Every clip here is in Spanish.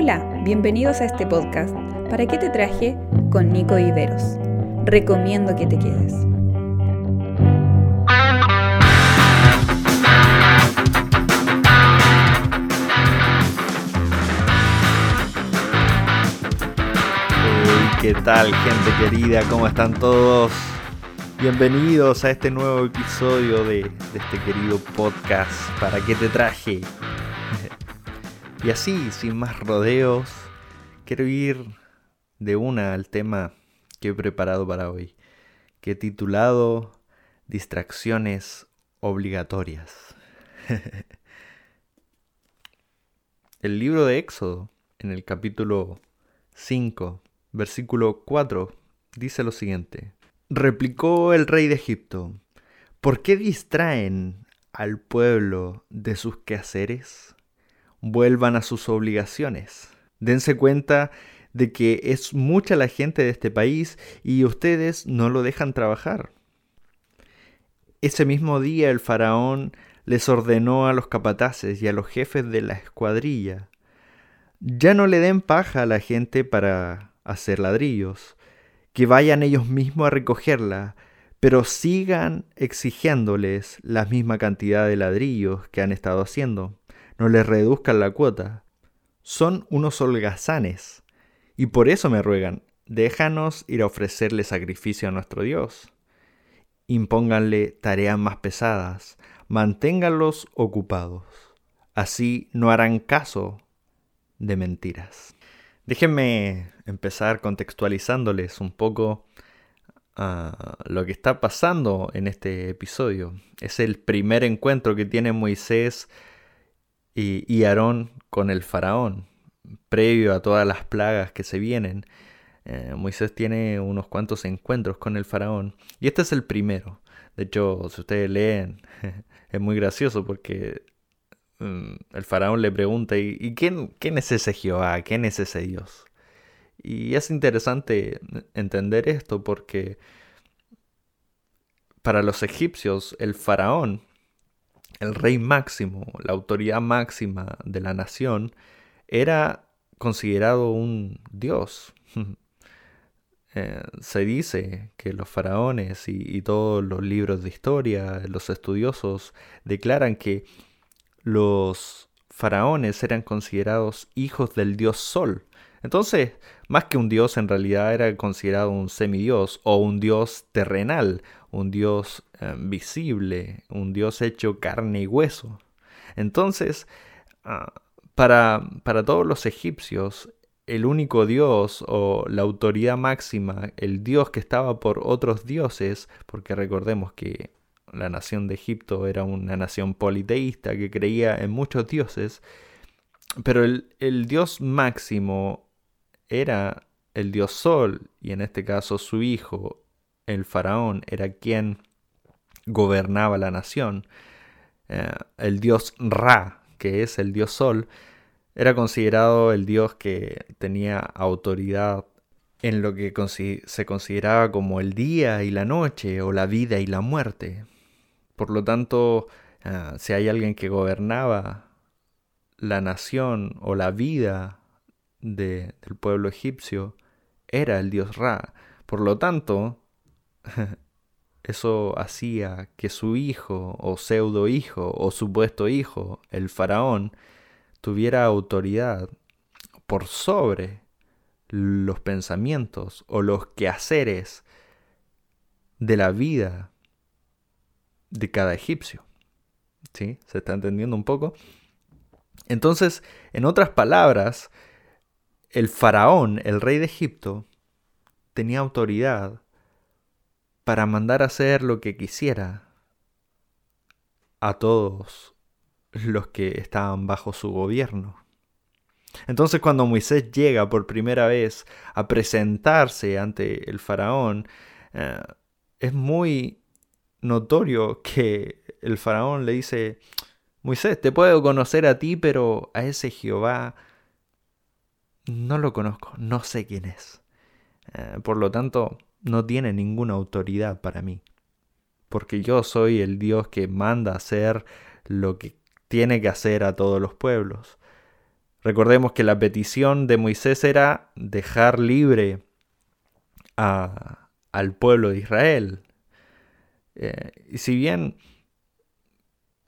Hola, bienvenidos a este podcast. ¿Para qué te traje? Con Nico Viveros. Recomiendo que te quedes. ¿Qué tal gente querida? ¿Cómo están todos? Bienvenidos a este nuevo episodio de, de este querido podcast. ¿Para qué te traje? Y así, sin más rodeos, quiero ir de una al tema que he preparado para hoy, que he titulado Distracciones obligatorias. el libro de Éxodo, en el capítulo 5, versículo 4, dice lo siguiente. Replicó el rey de Egipto, ¿por qué distraen al pueblo de sus quehaceres? Vuelvan a sus obligaciones. Dense cuenta de que es mucha la gente de este país y ustedes no lo dejan trabajar. Ese mismo día el faraón les ordenó a los capataces y a los jefes de la escuadrilla, ya no le den paja a la gente para hacer ladrillos, que vayan ellos mismos a recogerla, pero sigan exigiéndoles la misma cantidad de ladrillos que han estado haciendo no les reduzcan la cuota. Son unos holgazanes, y por eso me ruegan, déjanos ir a ofrecerle sacrificio a nuestro Dios. Impónganle tareas más pesadas, manténganlos ocupados. Así no harán caso de mentiras. Déjenme empezar contextualizándoles un poco ah, lo que está pasando en este episodio. Es el primer encuentro que tiene Moisés y, Aarón con el faraón, previo a todas las plagas que se vienen. Eh, Moisés tiene unos cuantos encuentros con el faraón y este es el primero. De hecho, si ustedes leen, es muy gracioso porque mm, el faraón le pregunta, ¿y, quién, quién, es ese Jehová? ¿Quién es ese Dios? Y es interesante entender esto porque para los egipcios el faraón el rey máximo, la autoridad máxima de la nación, era considerado un dios. Eh, se dice que los faraones y, todos los libros de historia, los estudiosos, declaran que los faraones eran considerados hijos del dios Sol. Entonces, más que un dios, en realidad era considerado un semidios o un dios terrenal, un Dios eh, visible, un Dios hecho carne y hueso. Entonces, ah, para, para todos los egipcios, el único Dios o la autoridad máxima, el Dios que estaba por otros dioses, porque recordemos que la nación de Egipto era una nación politeísta que creía en muchos dioses, pero el, el Dios máximo era el Dios Sol, y en este caso su hijo, el faraón era quien gobernaba la nación. Eh, el dios Ra, que es el dios Sol, era considerado el dios que tenía autoridad en lo que se consideraba como el día y la noche o la vida y la muerte. Por lo tanto, eh, si hay alguien que gobernaba la nación o la vida del pueblo egipcio, era el dios Ra. Por lo tanto, Eso hacía que su hijo o pseudo hijo o supuesto hijo, el faraón, tuviera autoridad por sobre los pensamientos o los quehaceres de la vida de cada egipcio. ¿Sí? ¿Se está entendiendo un poco? Entonces, en otras palabras, el faraón, el rey de Egipto, tenía autoridad para mandar a hacer lo que quisiera a todos los que estaban bajo su gobierno. Entonces cuando Moisés llega por primera vez a presentarse ante el faraón, eh, es muy notorio que el faraón le dice, Moisés, te puedo conocer a ti, pero a ese Jehová no lo conozco, no sé quién es. Eh, por lo tanto, no tiene ninguna autoridad para mí. Porque yo soy el Dios que manda hacer lo que tiene que hacer a todos los pueblos. Recordemos que la petición de Moisés era dejar libre al pueblo de Israel. Eh, y si bien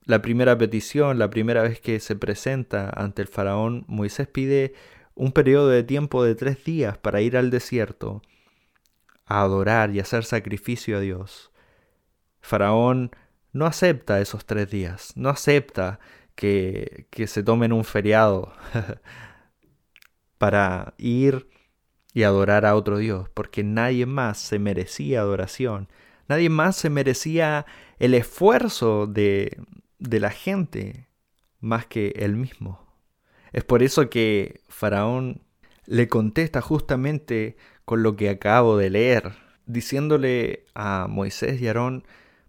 la primera petición, la primera vez que se presenta ante el faraón, Moisés pide un periodo de tiempo de tres días para ir al desierto adorar y hacer sacrificio a Dios. Faraón no acepta esos tres días, no acepta que, que se tomen un feriado para ir y adorar a otro Dios, porque nadie más se merecía adoración, nadie más se merecía el esfuerzo de, de la gente más que él mismo. Es por eso que Faraón le contesta justamente con lo que acabo de leer, diciéndole a Moisés y Aarón,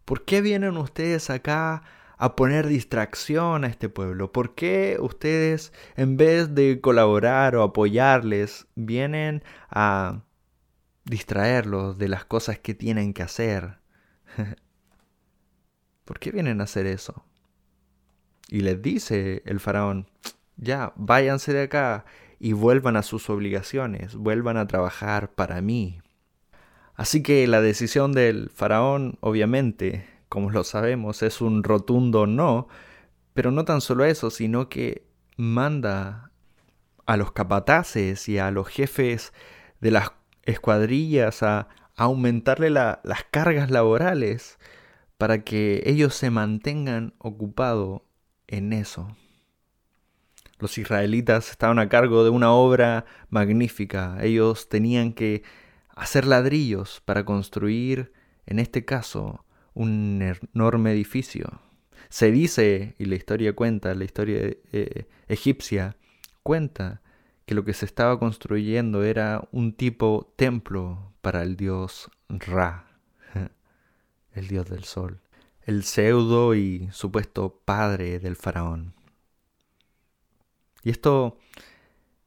¿por qué vienen ustedes acá a poner distracción a este pueblo? ¿Por qué ustedes, en vez de colaborar o apoyarles, vienen a distraerlos de las cosas que tienen que hacer? ¿Por qué vienen a hacer eso? Y les dice el faraón, ya, váyanse de acá y vuelvan a sus obligaciones, vuelvan a trabajar para mí. Así que la decisión del faraón, obviamente, como lo sabemos, es un rotundo no, pero no tan solo eso, sino que manda a los capataces y a los jefes de las escuadrillas a, aumentarle las cargas laborales para que ellos se mantengan ocupados en eso. Los israelitas estaban a cargo de una obra magnífica. Ellos tenían que hacer ladrillos para construir, en este caso, un enorme edificio. Se dice, y la historia cuenta, la historia eh, egipcia cuenta, que lo que se estaba construyendo era un tipo templo para el dios Ra, el dios del sol, el pseudo y supuesto padre del faraón. Y esto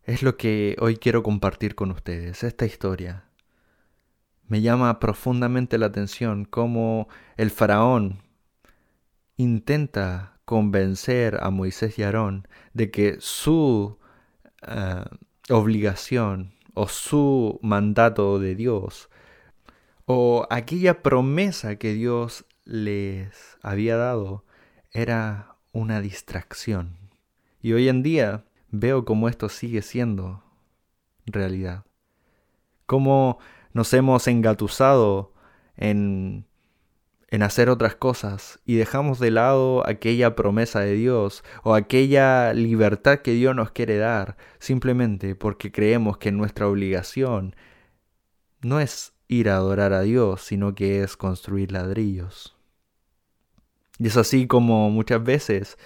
es lo que hoy quiero compartir con ustedes, esta historia. Me llama profundamente la atención cómo el faraón intenta convencer a Moisés y Aarón de que su eh, obligación o su mandato de Dios o aquella promesa que Dios les había dado era una distracción. Y hoy en día veo cómo esto sigue siendo realidad. Cómo nos hemos engatusado en, en hacer otras cosas y dejamos de lado aquella promesa de Dios o aquella libertad que Dios nos quiere dar simplemente porque creemos que nuestra obligación no es ir a adorar a Dios, sino que es construir ladrillos. Y es así como muchas veces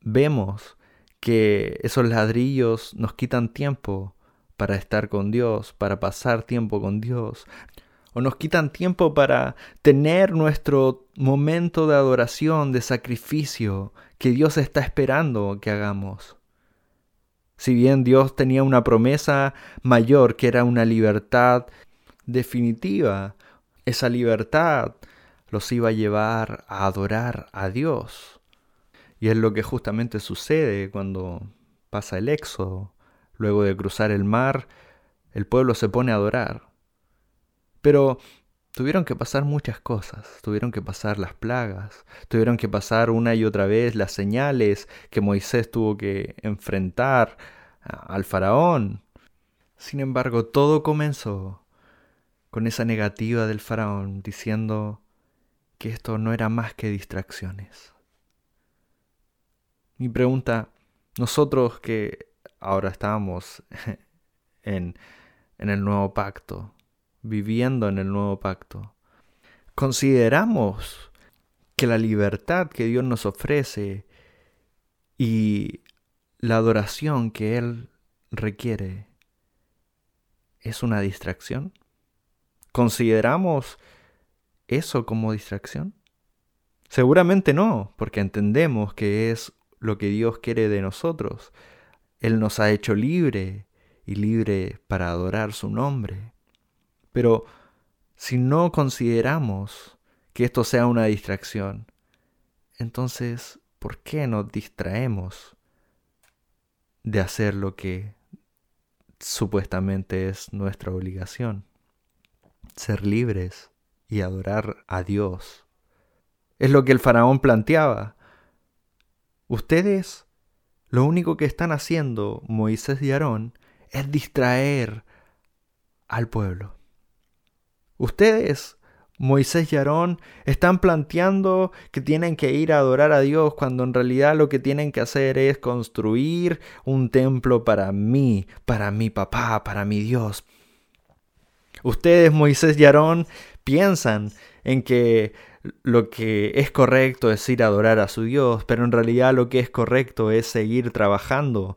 vemos que esos ladrillos nos quitan tiempo para estar con Dios, para pasar tiempo con Dios. O nos quitan tiempo para tener nuestro momento de adoración, de sacrificio, que Dios está esperando que hagamos. Si bien Dios tenía una promesa mayor, que era una libertad definitiva, esa libertad los iba a llevar a adorar a Dios. Y es lo que justamente sucede cuando pasa el éxodo. Luego de cruzar el mar, el pueblo se pone a adorar. Pero tuvieron que pasar muchas cosas, tuvieron que pasar las plagas, tuvieron que pasar una y otra vez las señales que Moisés tuvo que enfrentar al faraón. Sin embargo, todo comenzó con esa negativa del faraón diciendo que esto no era más que distracciones. Mi pregunta, nosotros que ahora estamos en, en el nuevo pacto, viviendo en el nuevo pacto. Consideramos que la libertad que Dios nos ofrece y la adoración que Él requiere es una distracción. ¿Consideramos eso como distracción? Seguramente no, porque entendemos que es lo que Dios quiere de nosotros él nos ha hecho libre y libre para adorar su nombre. Pero si no consideramos que esto sea una distracción, entonces, ¿por qué nos distraemos de hacer lo que supuestamente es nuestra obligación, ser libres y adorar a Dios. Es lo que el faraón planteaba. Ustedes lo único que están haciendo, Moisés y Aarón, es distraer al pueblo. Ustedes, Moisés y Aarón, están planteando que tienen que ir a adorar a Dios cuando en realidad lo que tienen que hacer es construir un templo para mí, para mi papá, para mi Dios. Ustedes, Moisés y Aarón, piensan en que lo que es correcto es ir a adorar a su Dios, pero en realidad lo que es correcto es seguir trabajando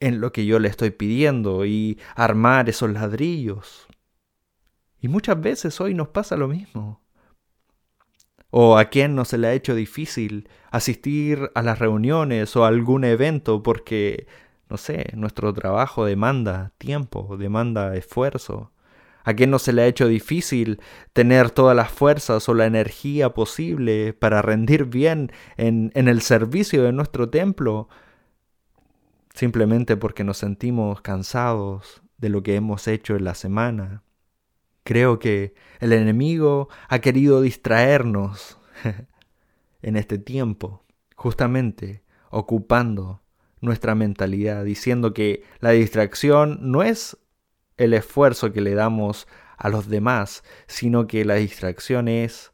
en lo que yo le estoy pidiendo y armar esos ladrillos. Y muchas veces hoy nos pasa lo mismo. O a quién no se le ha hecho difícil asistir a las reuniones o a algún evento porque, no sé, nuestro trabajo demanda tiempo, demanda esfuerzo. ¿A quién no se le ha hecho difícil tener todas las fuerzas o la energía posible para rendir bien en, en el servicio de nuestro templo? Simplemente porque nos sentimos cansados de lo que hemos hecho en la semana. Creo que el enemigo ha querido distraernos en este tiempo, justamente ocupando nuestra mentalidad, diciendo que la distracción no es el esfuerzo que le damos a los demás, sino que la distracción es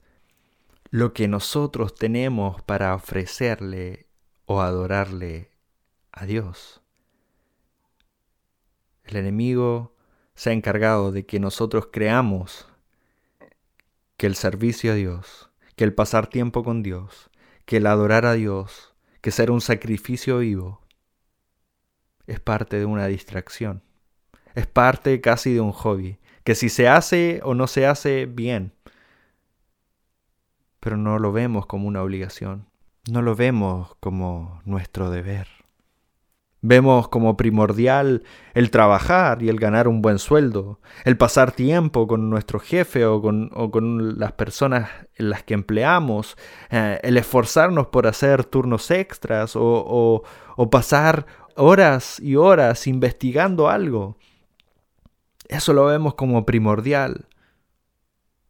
lo que nosotros tenemos para ofrecerle o adorarle a Dios. El enemigo se ha encargado de que nosotros creamos que el servicio a Dios, que el pasar tiempo con Dios, que el adorar a Dios, que ser un sacrificio vivo, es parte de una distracción es parte casi de un hobby, que si se hace o no se hace, bien, pero no lo vemos como una obligación, no lo vemos como nuestro deber. Vemos como primordial el trabajar y el ganar un buen sueldo, el pasar tiempo con nuestro jefe o con, o con las personas en las que empleamos, eh, el esforzarnos por hacer turnos extras o, o, o pasar horas y horas investigando algo. Eso lo vemos como primordial.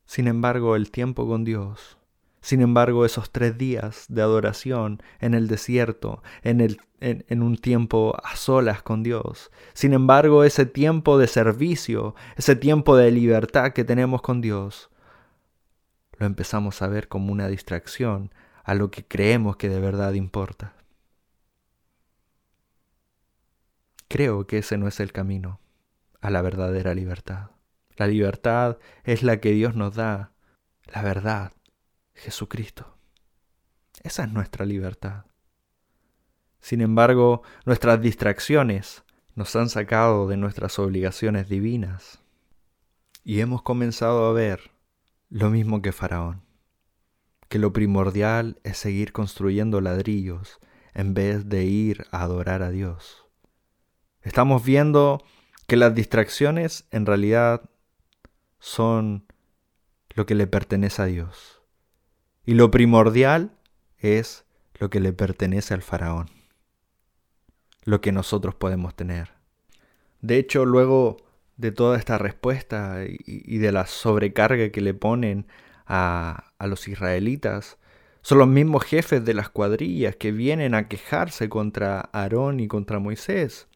Sin embargo, el tiempo con Dios, sin embargo, esos tres días de adoración en el desierto, en, en, un tiempo a solas con Dios, sin embargo, ese tiempo de servicio, ese tiempo de libertad que tenemos con Dios, lo empezamos a ver como una distracción a lo que creemos que de verdad importa. Creo que ese no es el camino a la verdadera libertad. La libertad es la que Dios nos da, la verdad, Jesucristo. Esa es nuestra libertad. Sin embargo, nuestras distracciones nos han sacado de nuestras obligaciones divinas y hemos comenzado a ver lo mismo que Faraón, que lo primordial es seguir construyendo ladrillos en vez de ir a adorar a Dios. Estamos viendo que las distracciones en realidad son lo que le pertenece a Dios. Y lo primordial es lo que le pertenece al faraón, lo que nosotros podemos tener. De hecho, luego de toda esta respuesta y, de la sobrecarga que le ponen a, a los israelitas, son los mismos jefes de las cuadrillas que vienen a quejarse contra Aarón y contra Moisés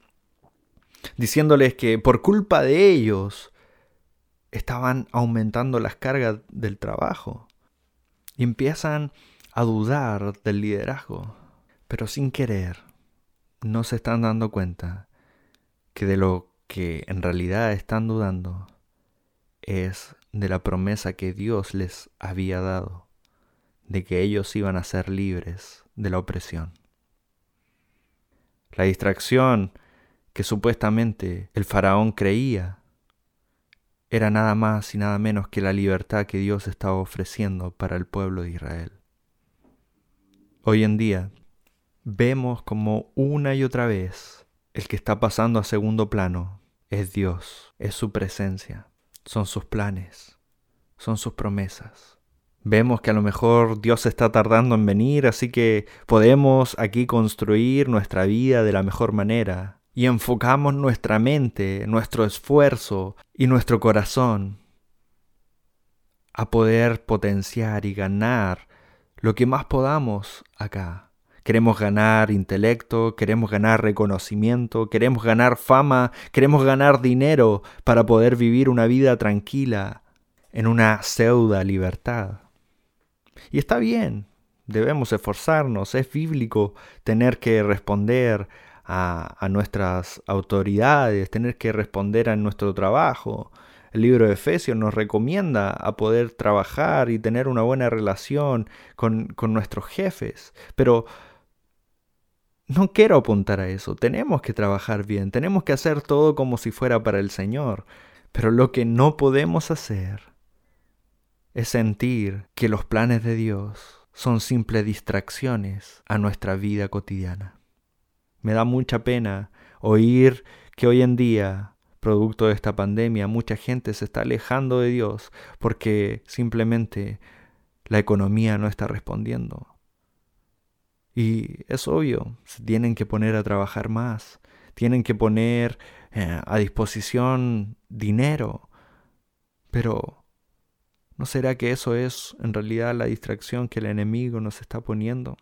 diciéndoles que por culpa de ellos estaban aumentando las cargas del trabajo. Y empiezan a dudar del liderazgo, pero sin querer no se están dando cuenta que de lo que en realidad están dudando es de la promesa que Dios les había dado, de que ellos iban a ser libres de la opresión. La distracción que supuestamente el faraón creía era nada más y nada menos que la libertad que Dios estaba ofreciendo para el pueblo de Israel. Hoy en día vemos como una y otra vez el que está pasando a segundo plano es Dios, es su presencia, son sus planes, son sus promesas. Vemos que a lo mejor Dios está tardando en venir, así que podemos aquí construir nuestra vida de la mejor manera. Y enfocamos nuestra mente, nuestro esfuerzo y nuestro corazón a poder potenciar y ganar lo que más podamos acá. Queremos ganar intelecto, queremos ganar reconocimiento, queremos ganar fama, queremos ganar dinero para poder vivir una vida tranquila en una pseudo libertad. Y está bien, debemos esforzarnos, es bíblico tener que responder a, nuestras autoridades, tener que responder a nuestro trabajo. El libro de Efesios nos recomienda a poder trabajar y tener una buena relación con, con nuestros jefes. Pero no quiero apuntar a eso. Tenemos que trabajar bien, tenemos que hacer todo como si fuera para el Señor. Pero lo que no podemos hacer es sentir que los planes de Dios son simples distracciones a nuestra vida cotidiana. Me da mucha pena oír que hoy en día, producto de esta pandemia, mucha gente se está alejando de Dios porque simplemente la economía no está respondiendo. Y es obvio, se tienen que poner a trabajar más, tienen que poner eh, a disposición dinero, pero ¿No será que eso es en realidad la distracción que el enemigo nos está poniendo?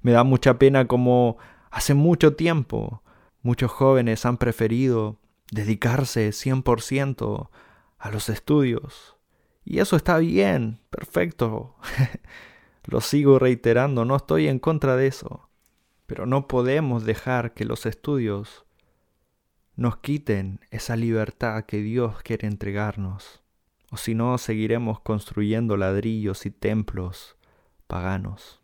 Me da mucha pena como hace mucho tiempo muchos jóvenes han preferido dedicarse 100% a los estudios. Y eso está bien, perfecto. Lo sigo reiterando, no estoy en contra de eso. Pero no podemos dejar que los estudios nos quiten esa libertad que Dios quiere entregarnos o si no seguiremos construyendo ladrillos y templos paganos.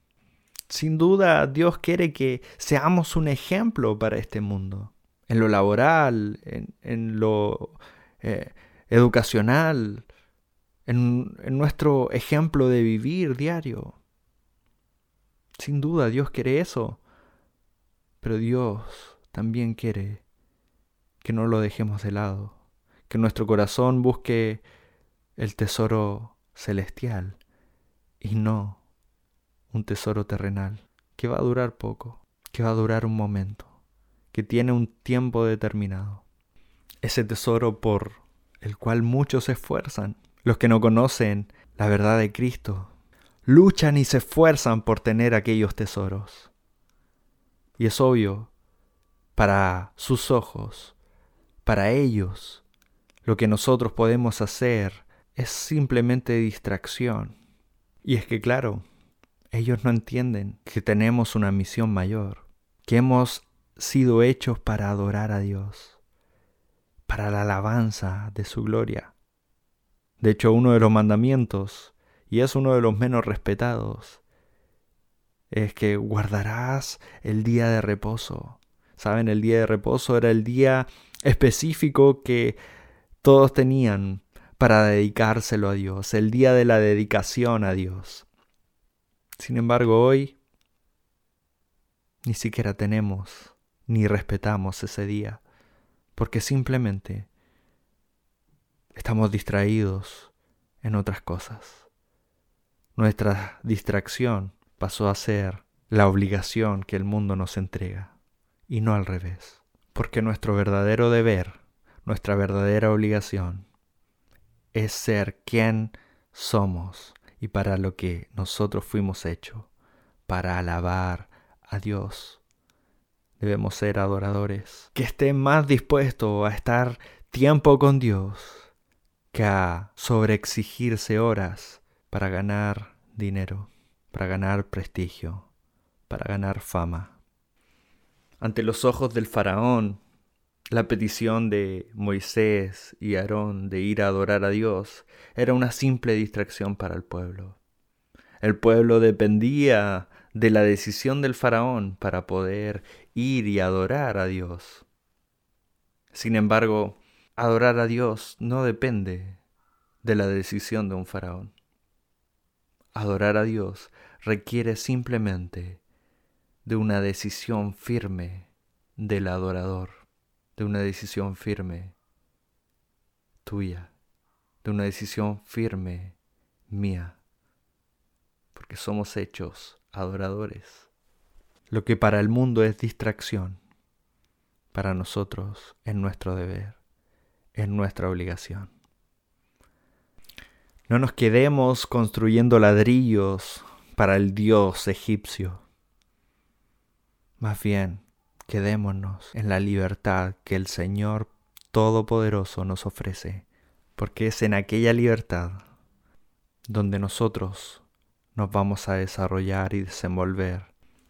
Sin duda Dios quiere que seamos un ejemplo para este mundo, en lo laboral, en, lo eh, educacional, en, en nuestro ejemplo de vivir diario. Sin duda Dios quiere eso, pero Dios también quiere que no lo dejemos de lado, que nuestro corazón busque el tesoro celestial y no un tesoro terrenal que va a durar poco, que va a durar un momento, que tiene un tiempo determinado. Ese tesoro por el cual muchos se esfuerzan, los que no conocen la verdad de Cristo, luchan y se esfuerzan por tener aquellos tesoros. Y es obvio, para sus ojos, para ellos, lo que nosotros podemos hacer es simplemente distracción. Y es que claro, ellos no entienden que tenemos una misión mayor, que hemos sido hechos para adorar a Dios, para la alabanza de su gloria. De hecho, uno de los mandamientos, y es uno de los menos respetados, es que guardarás el día de reposo. Saben, el día de reposo era el día específico que todos tenían para dedicárselo a Dios, el día de la dedicación a Dios. Sin embargo, hoy ni siquiera tenemos ni respetamos ese día, porque simplemente estamos distraídos en otras cosas. Nuestra distracción pasó a ser la obligación que el mundo nos entrega, y no al revés, porque nuestro verdadero deber, nuestra verdadera obligación, es ser quien somos y para lo que nosotros fuimos hechos, para alabar a Dios. Debemos ser adoradores, que estén más dispuestos a estar tiempo con Dios que a sobreexigirse horas para ganar dinero, para ganar prestigio, para ganar fama. Ante los ojos del faraón, la petición de Moisés y Aarón de ir a adorar a Dios era una simple distracción para el pueblo. El pueblo dependía de la decisión del faraón para poder ir y adorar a Dios. Sin embargo, adorar a Dios no depende de la decisión de un faraón. Adorar a Dios requiere simplemente de una decisión firme del adorador de una decisión firme tuya, de una decisión firme mía, porque somos hechos adoradores. Lo que para el mundo es distracción, para nosotros es nuestro deber, es nuestra obligación. No nos quedemos construyendo ladrillos para el dios egipcio. Más bien, quedémonos en la libertad que el Señor Todopoderoso nos ofrece, porque es en aquella libertad donde nosotros nos vamos a desarrollar y desenvolver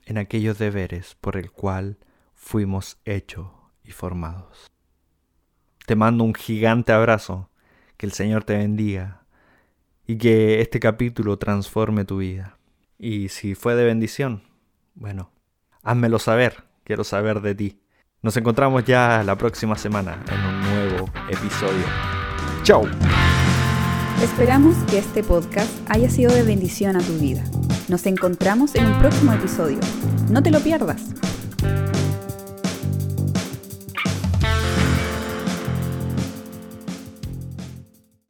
en aquellos deberes por el cual fuimos hechos y formados. Te mando un gigante abrazo, que el Señor te bendiga y que este capítulo transforme tu vida. Y si fue de bendición, bueno, házmelo saber, quiero saber de ti. Nos encontramos ya la próxima semana en un nuevo episodio. ¡Chao! Esperamos que este podcast haya sido de bendición a tu vida. Nos encontramos en un próximo episodio. No te lo pierdas.